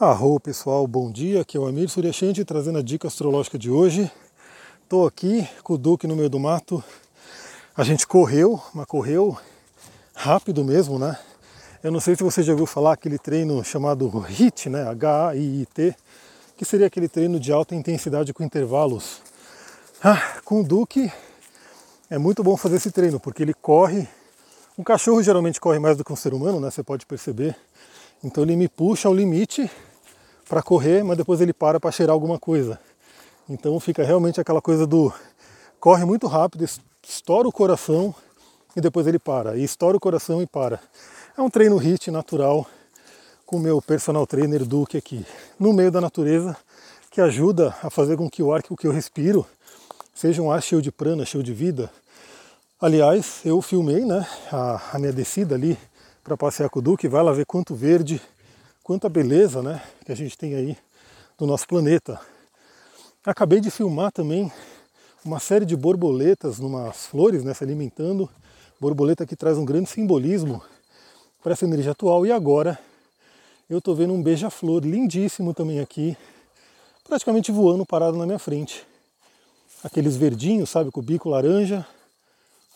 Arro pessoal, bom dia, aqui é o Amir Suryashanti trazendo a dica astrológica de hoje. Estou aqui com o Duque no meio do mato. A gente correu, mas correu rápido mesmo, né? Eu não sei se você já ouviu falar aquele treino chamado HIIT, né? H-A-I-T, que seria aquele treino de alta intensidade com intervalos. Ah, com o Duque é muito bom fazer esse treino, porque ele corre. Um cachorro geralmente corre mais do que um ser humano, né? Você pode perceber. Então ele me puxa ao limite para correr, mas depois ele para para cheirar alguma coisa. Então fica realmente aquela coisa do corre muito rápido, estoura o coração e depois ele para. E estoura o coração e para. É um treino HIT natural com o meu personal trainer Duque aqui, no meio da natureza, que ajuda a fazer com que o ar que eu respiro seja um ar cheio de prana, cheio de vida. Aliás, eu filmei né, a, a minha descida ali para passear com o Duque, vai lá ver quanto verde quanta beleza né, que a gente tem aí do nosso planeta. Acabei de filmar também uma série de borboletas numas flores, né, se alimentando. Borboleta que traz um grande simbolismo para essa energia atual. E agora eu estou vendo um beija-flor lindíssimo também aqui, praticamente voando parado na minha frente. Aqueles verdinhos, sabe, com o bico laranja.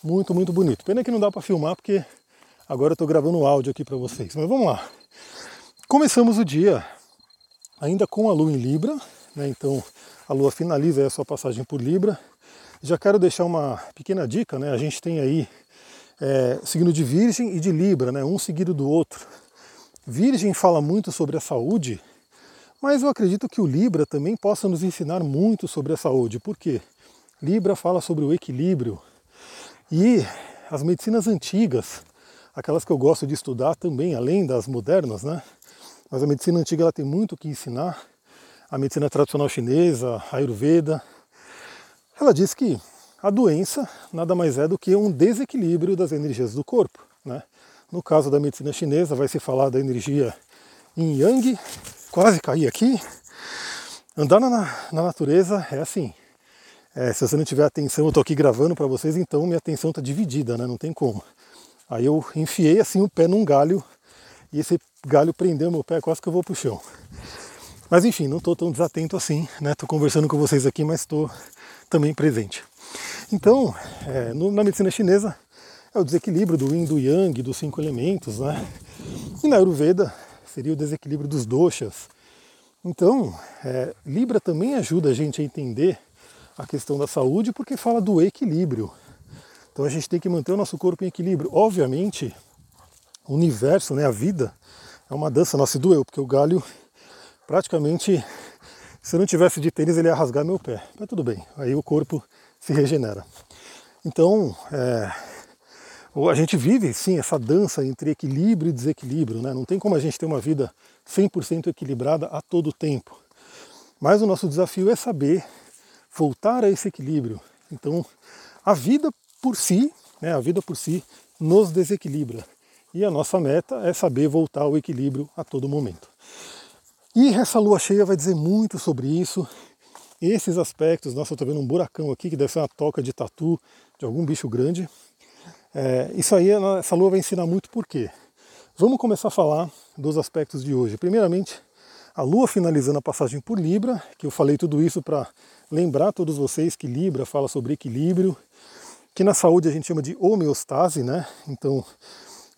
Muito, muito bonito. Pena que não dá para filmar porque agora eu estou gravando áudio aqui para vocês. Mas vamos lá. Começamos o dia ainda com a Lua em Libra, né? então a Lua finaliza a sua passagem por Libra. Já quero deixar uma pequena dica, né? a gente tem aí é, signo de Virgem e de Libra, né? um seguido do outro. Virgem fala muito sobre a saúde, mas eu acredito que o Libra também possa nos ensinar muito sobre a saúde. Por quê? Libra fala sobre o equilíbrio e as medicinas antigas, aquelas que eu gosto de estudar também, além das modernas, né? Mas a medicina antiga ela tem muito o que ensinar. A medicina tradicional chinesa, a Ayurveda, ela diz que a doença nada mais é do que um desequilíbrio das energias do corpo. Né? No caso da medicina chinesa, vai se falar da energia yin yang, quase caí aqui. Andar na, na natureza é assim. É, se você não tiver atenção, eu estou aqui gravando para vocês, então minha atenção está dividida, né? não tem como. Aí eu enfiei assim o pé num galho e esse galho prendeu meu pé, quase que eu vou pro chão. Mas enfim, não estou tão desatento assim, né? Estou conversando com vocês aqui, mas estou também presente. Então, é, no, na medicina chinesa, é o desequilíbrio do yin, do yang, dos cinco elementos, né? E na Ayurveda seria o desequilíbrio dos doshas. Então, é, Libra também ajuda a gente a entender a questão da saúde porque fala do equilíbrio. Então a gente tem que manter o nosso corpo em equilíbrio. Obviamente, o universo, né, a vida, é uma dança. Nossa, doeu, porque o galho praticamente, se eu não tivesse de tênis, ele ia rasgar meu pé. Mas tudo bem, aí o corpo se regenera. Então, é, a gente vive sim essa dança entre equilíbrio e desequilíbrio, né? Não tem como a gente ter uma vida 100% equilibrada a todo tempo. Mas o nosso desafio é saber voltar a esse equilíbrio. Então, a vida por si, né, a vida por si nos desequilibra. E a nossa meta é saber voltar ao equilíbrio a todo momento. E essa lua cheia vai dizer muito sobre isso. Esses aspectos, nossa, eu estou vendo um buracão aqui que deve ser uma toca de tatu de algum bicho grande. É, isso aí, essa lua vai ensinar muito por quê. Vamos começar a falar dos aspectos de hoje. Primeiramente, a lua finalizando a passagem por Libra, que eu falei tudo isso para lembrar todos vocês que Libra fala sobre equilíbrio, que na saúde a gente chama de homeostase, né? Então,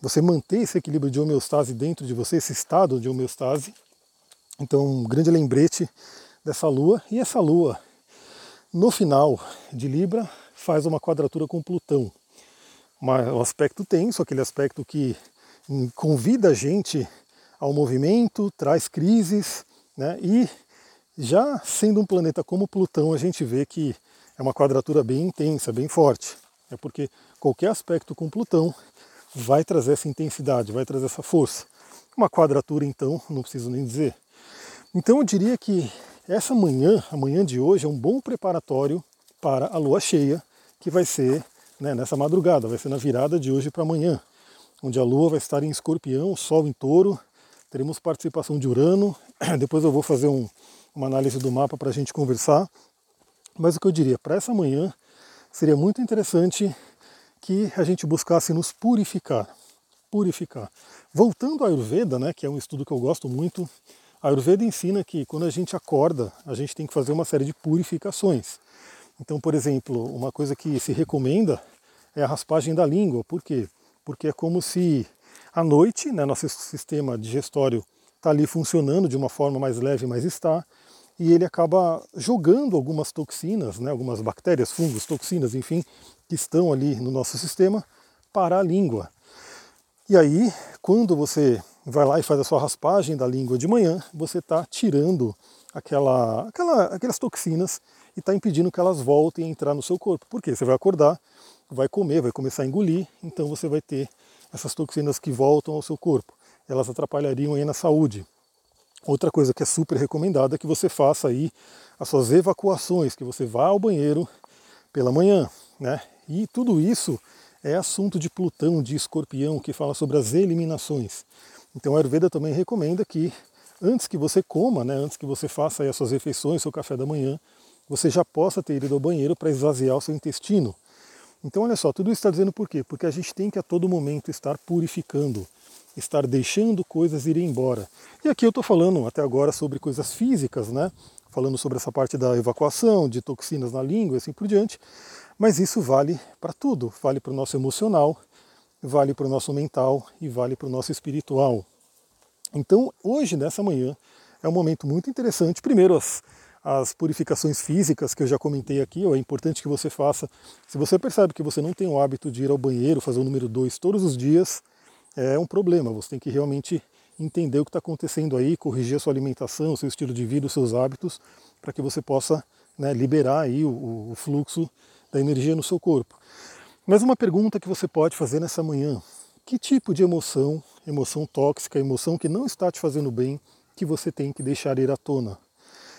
você manter esse equilíbrio de homeostase dentro de você, esse estado de homeostase. Então, um grande lembrete dessa lua. E essa lua, no final de Libra, faz uma quadratura com Plutão. um aspecto tenso, aquele aspecto que convida a gente ao movimento, traz crises, né? e já sendo um planeta como Plutão, a gente vê que é uma quadratura bem intensa, bem forte. É porque qualquer aspecto com Plutão vai trazer essa intensidade, vai trazer essa força. Uma quadratura, então, não preciso nem dizer. Então eu diria que essa manhã, a manhã de hoje, é um bom preparatório para a lua cheia, que vai ser né, nessa madrugada, vai ser na virada de hoje para amanhã, onde a lua vai estar em escorpião, o sol em touro, teremos participação de Urano, depois eu vou fazer um, uma análise do mapa para a gente conversar. Mas o que eu diria, para essa manhã seria muito interessante que a gente buscasse nos purificar. Purificar. Voltando à Ayurveda, né, que é um estudo que eu gosto muito, A Ayurveda ensina que quando a gente acorda, a gente tem que fazer uma série de purificações. Então, por exemplo, uma coisa que se recomenda é a raspagem da língua. Por quê? Porque é como se à noite, né, nosso sistema digestório está ali funcionando de uma forma mais leve, mas está, e ele acaba jogando algumas toxinas, né, algumas bactérias, fungos, toxinas, enfim, que estão ali no nosso sistema para a língua. E aí, quando você vai lá e faz a sua raspagem da língua de manhã, você está tirando aquela, aquela, aquelas toxinas e está impedindo que elas voltem a entrar no seu corpo. Por quê? Você vai acordar, vai comer, vai começar a engolir, então você vai ter essas toxinas que voltam ao seu corpo. Elas atrapalhariam aí na saúde. Outra coisa que é super recomendada é que você faça aí as suas evacuações, que você vá ao banheiro pela manhã, né? E tudo isso é assunto de Plutão, de Escorpião, que fala sobre as eliminações. Então a Ayurveda também recomenda que antes que você coma, né, antes que você faça as suas refeições, seu café da manhã, você já possa ter ido ao banheiro para esvaziar o seu intestino. Então olha só, tudo isso está dizendo por quê? Porque a gente tem que a todo momento estar purificando, estar deixando coisas irem embora. E aqui eu estou falando até agora sobre coisas físicas, né? Falando sobre essa parte da evacuação, de toxinas na língua e assim por diante. Mas isso vale para tudo, vale para o nosso emocional, vale para o nosso mental e vale para o nosso espiritual. Então, hoje, nessa manhã, é um momento muito interessante. Primeiro, as, as purificações físicas que eu já comentei aqui, é importante que você faça. Se você percebe que você não tem o hábito de ir ao banheiro, fazer o número 2 todos os dias, é um problema. Você tem que realmente entender o que está acontecendo aí, corrigir a sua alimentação, o seu estilo de vida, os seus hábitos, para que você possa né, liberar aí o, o fluxo da energia no seu corpo. Mas uma pergunta que você pode fazer nessa manhã: que tipo de emoção, emoção tóxica, emoção que não está te fazendo bem, que você tem que deixar ir à tona?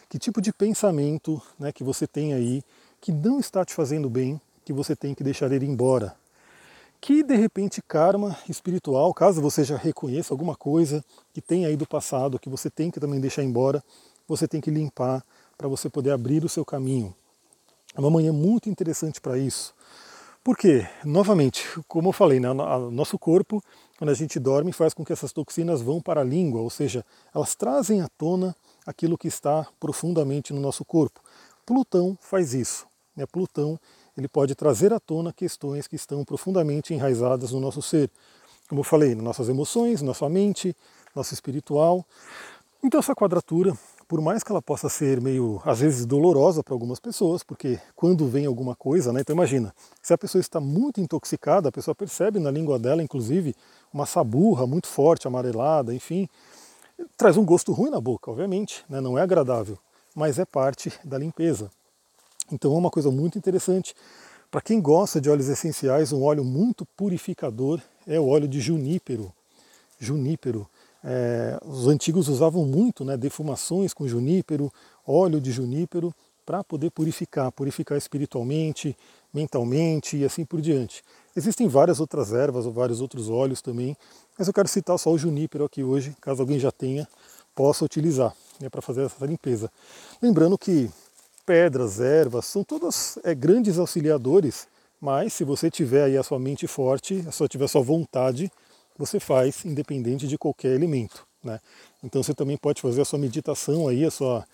Que tipo de pensamento né, que você tem aí que não está te fazendo bem, que você tem que deixar ir embora? Que de repente karma espiritual, caso você já reconheça alguma coisa que tem aí do passado, que você tem que também deixar embora, você tem que limpar para você poder abrir o seu caminho. É uma manhã muito interessante para isso. Porque, novamente, como eu falei, né, nosso corpo, quando a gente dorme, faz com que essas toxinas vão para a língua, ou seja, elas trazem à tona aquilo que está profundamente no nosso corpo. Plutão faz isso. Né? Plutão ele pode trazer à tona questões que estão profundamente enraizadas no nosso ser. Como eu falei, nossas emoções, nossa mente, nosso espiritual. Então essa quadratura por mais que ela possa ser meio, às vezes, dolorosa para algumas pessoas, porque quando vem alguma coisa, né? Então imagina, se a pessoa está muito intoxicada, a pessoa percebe na língua dela, inclusive, uma saburra muito forte, amarelada, enfim, traz um gosto ruim na boca, obviamente, né? não é agradável, mas é parte da limpeza. Então é uma coisa muito interessante. Para quem gosta de óleos essenciais, um óleo muito purificador é o óleo de junípero. Junípero é, os antigos usavam muito né, defumações com junípero, óleo de junípero, para poder purificar, purificar espiritualmente, mentalmente e assim por diante. Existem várias outras ervas ou vários outros óleos também, mas eu quero citar só o junípero aqui hoje, caso alguém já tenha, possa utilizar né, para fazer essa limpeza. Lembrando que pedras, ervas, são todas é, grandes auxiliadores, mas se você tiver aí a sua mente forte, se você tiver a sua vontade, você faz independente de qualquer elemento. Né? Então você também pode fazer a sua meditação aí, a sua,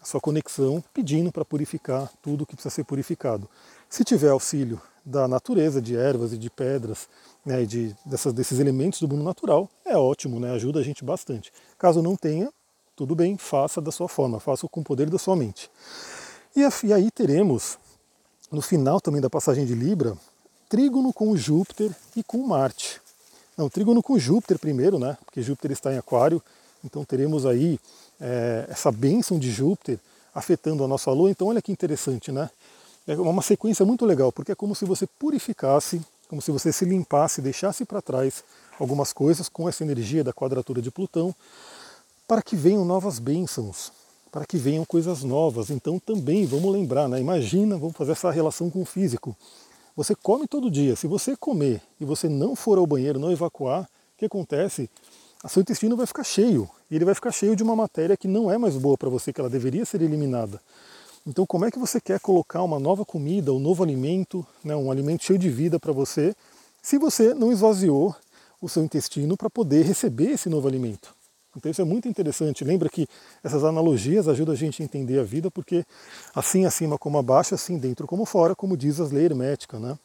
a sua conexão, pedindo para purificar tudo que precisa ser purificado. Se tiver auxílio da natureza, de ervas e de pedras, né, de, dessas, desses elementos do mundo natural, é ótimo, né, ajuda a gente bastante. Caso não tenha, tudo bem, faça da sua forma, faça com o poder da sua mente. E, e aí teremos, no final também da passagem de Libra, trígono com Júpiter e com Marte. Não, trígono com Júpiter primeiro, né? Porque Júpiter está em Aquário, então teremos aí é, essa bênção de Júpiter afetando a nossa Lua. Então olha que interessante, né? É uma sequência muito legal, porque é como se você purificasse, como se você se limpasse, deixasse para trás algumas coisas com essa energia da quadratura de Plutão, para que venham novas bênçãos, para que venham coisas novas. Então também vamos lembrar, né? Imagina, vamos fazer essa relação com o físico. Você come todo dia. Se você comer e você não for ao banheiro, não evacuar, o que acontece? O seu intestino vai ficar cheio. E ele vai ficar cheio de uma matéria que não é mais boa para você, que ela deveria ser eliminada. Então, como é que você quer colocar uma nova comida, um novo alimento, né, um alimento cheio de vida para você, se você não esvaziou o seu intestino para poder receber esse novo alimento? Então isso é muito interessante. Lembra que essas analogias ajudam a gente a entender a vida, porque assim acima como abaixo, assim dentro como fora, como diz as leis herméticas, né?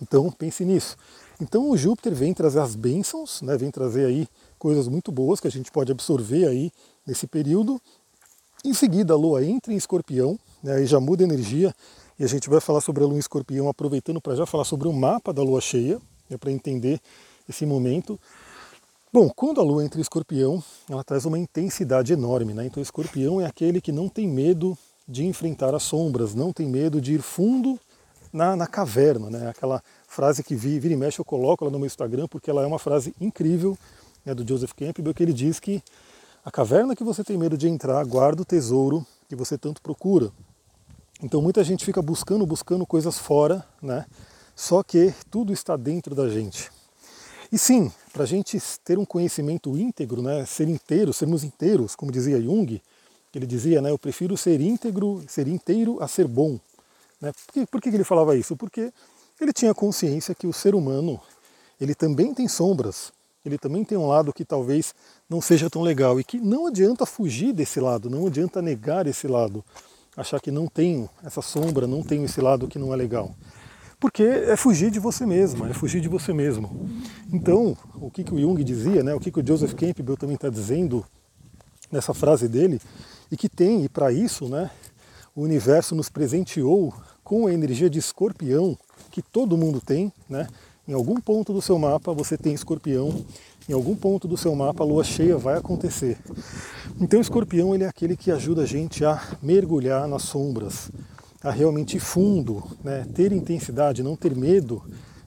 Então pense nisso. Então o Júpiter vem trazer as bênçãos, né? vem trazer aí coisas muito boas que a gente pode absorver aí nesse período. Em seguida a Lua entra em Escorpião, né? aí já muda a energia, e a gente vai falar sobre a Lua em Escorpião, aproveitando para já falar sobre o mapa da Lua cheia, né? para entender esse momento. Bom, quando a Lua entra em Escorpião, ela traz uma intensidade enorme, né? Então, Escorpião é aquele que não tem medo de enfrentar as sombras, não tem medo de ir fundo na, na caverna, né? Aquela frase que vi, vira e mexe eu coloco lá no meu Instagram porque ela é uma frase incrível né, do Joseph Campbell que ele diz que a caverna que você tem medo de entrar guarda o tesouro que você tanto procura. Então muita gente fica buscando, buscando coisas fora, né? Só que tudo está dentro da gente. E sim, para a gente ter um conhecimento íntegro, né, ser inteiro, sermos inteiros, como dizia Jung, ele dizia, né, eu prefiro ser íntegro, ser inteiro a ser bom. Né? Por, que, por que ele falava isso? Porque ele tinha consciência que o ser humano ele também tem sombras, ele também tem um lado que talvez não seja tão legal e que não adianta fugir desse lado, não adianta negar esse lado, achar que não tenho essa sombra, não tenho esse lado que não é legal. Porque é fugir de você mesmo, é fugir de você mesmo. Então, o que, que o Jung dizia, né, o que, que o Joseph Campbell também está dizendo nessa frase dele, e que tem, e para isso, né, o universo nos presenteou com a energia de escorpião que todo mundo tem, né? Em algum ponto do seu mapa você tem escorpião, em algum ponto do seu mapa a lua cheia vai acontecer. Então escorpião ele é aquele que ajuda a gente a mergulhar nas sombras, a realmente fundo, né, ter intensidade, não ter medo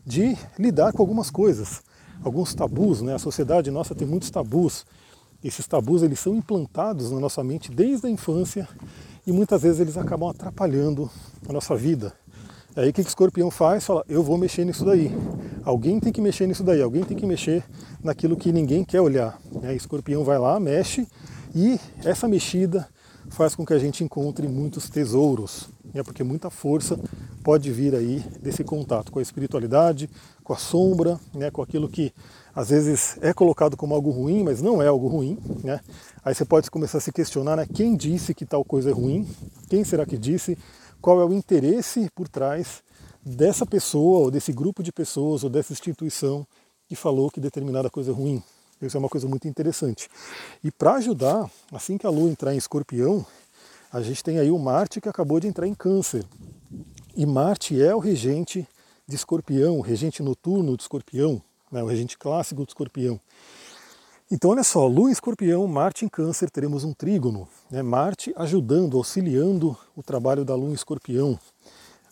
de lidar com algumas coisas, alguns tabus. Né? A sociedade nossa tem muitos tabus. Esses tabus eles são implantados na nossa mente desde a infância e muitas vezes eles acabam atrapalhando a nossa vida. Aí o que o escorpião faz? Fala, eu vou mexer nisso daí. Alguém tem que mexer nisso daí, alguém tem que mexer naquilo que ninguém quer olhar. Escorpião vai lá, mexe e essa mexida faz com que a gente encontre muitos tesouros, né? porque muita força pode vir aí desse contato com a espiritualidade, com a sombra, né? com aquilo que às vezes é colocado como algo ruim, mas não é algo ruim. Né? Aí você pode começar a se questionar né? quem disse que tal coisa é ruim, quem será que disse, qual é o interesse por trás dessa pessoa, ou desse grupo de pessoas, ou dessa instituição que falou que determinada coisa é ruim. Isso é uma coisa muito interessante. E para ajudar, assim que a Lua entrar em escorpião, a gente tem aí o Marte que acabou de entrar em câncer. E Marte é o regente de escorpião, o regente noturno de escorpião, né, o regente clássico de escorpião. Então olha só, Lua em escorpião, Marte em câncer, teremos um trígono. Né, Marte ajudando, auxiliando o trabalho da Lua em escorpião.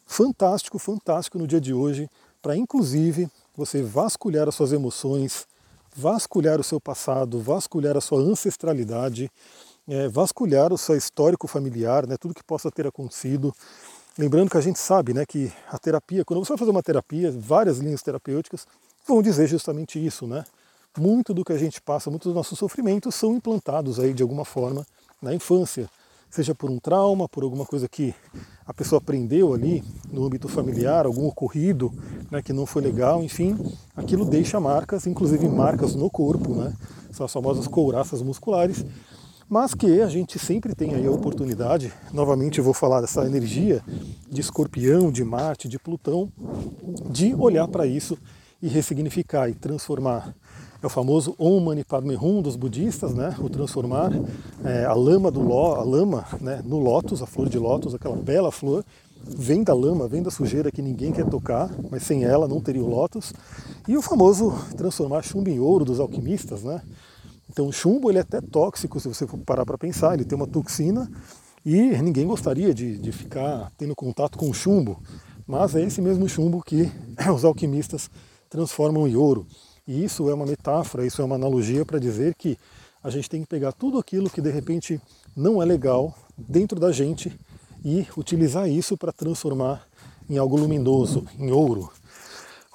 Fantástico, fantástico no dia de hoje, para inclusive você vasculhar as suas emoções, vasculhar o seu passado, vasculhar a sua ancestralidade, é, vasculhar o seu histórico familiar, né, tudo que possa ter acontecido. Lembrando que a gente sabe né, que a terapia, quando você vai fazer uma terapia, várias linhas terapêuticas vão dizer justamente isso. Né? Muito do que a gente passa, muitos dos nossos sofrimentos são implantados aí de alguma forma na infância seja por um trauma, por alguma coisa que a pessoa aprendeu ali no âmbito familiar, algum ocorrido né, que não foi legal, enfim, aquilo deixa marcas, inclusive marcas no corpo, né, são as famosas couraças musculares, mas que a gente sempre tem aí a oportunidade, novamente eu vou falar dessa energia de escorpião, de Marte, de Plutão, de olhar para isso e ressignificar e transformar é o famoso Om Mani Padme Hum dos budistas, né? o transformar é, a lama do ló, a lama né, no lótus, a flor de lótus, aquela bela flor, vem da lama, vem da sujeira que ninguém quer tocar, mas sem ela não teria o lótus. E o famoso transformar chumbo em ouro dos alquimistas, né? Então o chumbo ele é até tóxico se você for parar para pensar, ele tem uma toxina e ninguém gostaria de, de ficar tendo contato com o chumbo, mas é esse mesmo chumbo que os alquimistas transformam em ouro. E isso é uma metáfora, isso é uma analogia para dizer que a gente tem que pegar tudo aquilo que de repente não é legal dentro da gente e utilizar isso para transformar em algo luminoso, em ouro.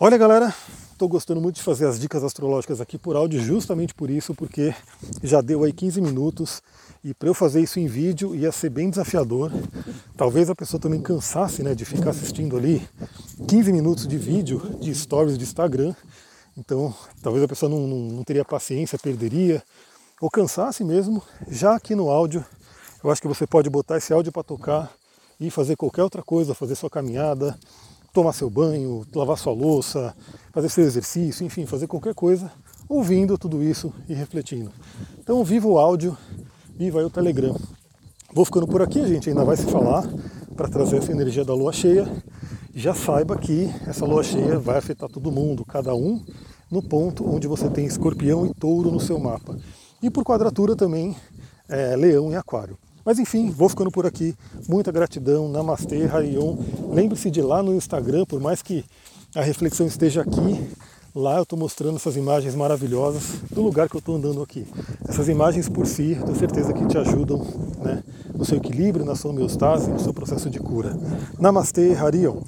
Olha galera, estou gostando muito de fazer as dicas astrológicas aqui por áudio justamente por isso, porque já deu aí 15 minutos e para eu fazer isso em vídeo ia ser bem desafiador. Talvez a pessoa também cansasse né, de ficar assistindo ali 15 minutos de vídeo de stories de Instagram então, talvez a pessoa não, não, não teria paciência, perderia. ou cansasse mesmo, já aqui no áudio, eu acho que você pode botar esse áudio para tocar e fazer qualquer outra coisa, fazer sua caminhada, tomar seu banho, lavar sua louça, fazer seu exercício, enfim, fazer qualquer coisa, ouvindo tudo isso e refletindo. Então, viva o áudio, viva aí o Telegram. Vou ficando por aqui, gente ainda vai se falar para trazer essa energia da lua cheia. Já saiba que essa lua cheia vai afetar todo mundo, cada um no ponto onde você tem escorpião e touro no seu mapa. E por quadratura também, é, leão e aquário. Mas enfim, vou ficando por aqui. Muita gratidão. Namastê, Harion. Lembre-se de ir lá no Instagram, por mais que a reflexão esteja aqui, lá eu estou mostrando essas imagens maravilhosas do lugar que eu estou andando aqui. Essas imagens por si, tenho certeza que te ajudam né, no seu equilíbrio, na sua homeostase, no seu processo de cura. Namastê, Harion.